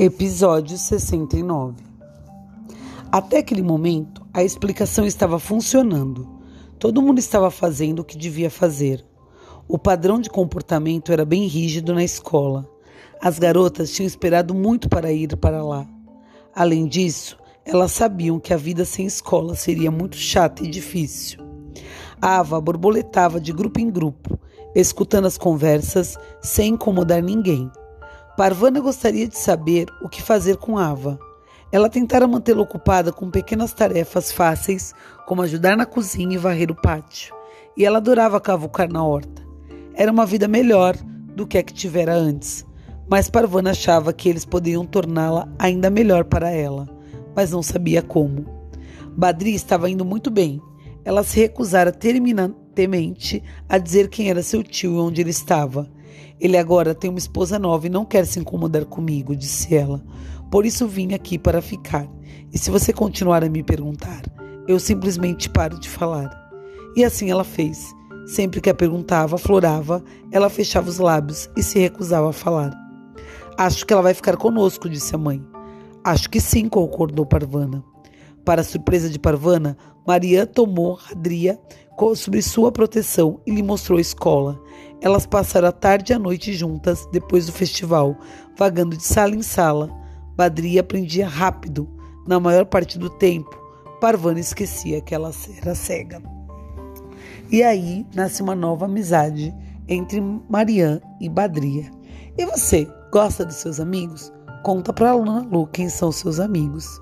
Episódio 69 Até aquele momento, a explicação estava funcionando. Todo mundo estava fazendo o que devia fazer. O padrão de comportamento era bem rígido na escola. As garotas tinham esperado muito para ir para lá. Além disso, elas sabiam que a vida sem escola seria muito chata e difícil. Ava borboletava de grupo em grupo, escutando as conversas sem incomodar ninguém. Parvana gostaria de saber o que fazer com Ava. Ela tentara mantê-la ocupada com pequenas tarefas fáceis, como ajudar na cozinha e varrer o pátio. E ela adorava cavucar na horta. Era uma vida melhor do que a que tivera antes, mas Parvana achava que eles poderiam torná-la ainda melhor para ela, mas não sabia como. Badri estava indo muito bem. Ela se recusara terminantemente a dizer quem era seu tio e onde ele estava. Ele agora tem uma esposa nova e não quer se incomodar comigo, disse ela. Por isso vim aqui para ficar. E se você continuar a me perguntar, eu simplesmente paro de falar. E assim ela fez. Sempre que a perguntava, florava, ela fechava os lábios e se recusava a falar. Acho que ela vai ficar conosco, disse a mãe. Acho que sim, concordou Parvana. Para surpresa de Parvana, Maria tomou Radria sobre sua proteção e lhe mostrou a escola. Elas passaram a tarde e a noite juntas depois do festival, vagando de sala em sala. Badria aprendia rápido. Na maior parte do tempo, Parvana esquecia que ela era cega. E aí nasce uma nova amizade entre Marian e Badria. E você, gosta dos seus amigos? Conta para a Luna Lu quem são seus amigos.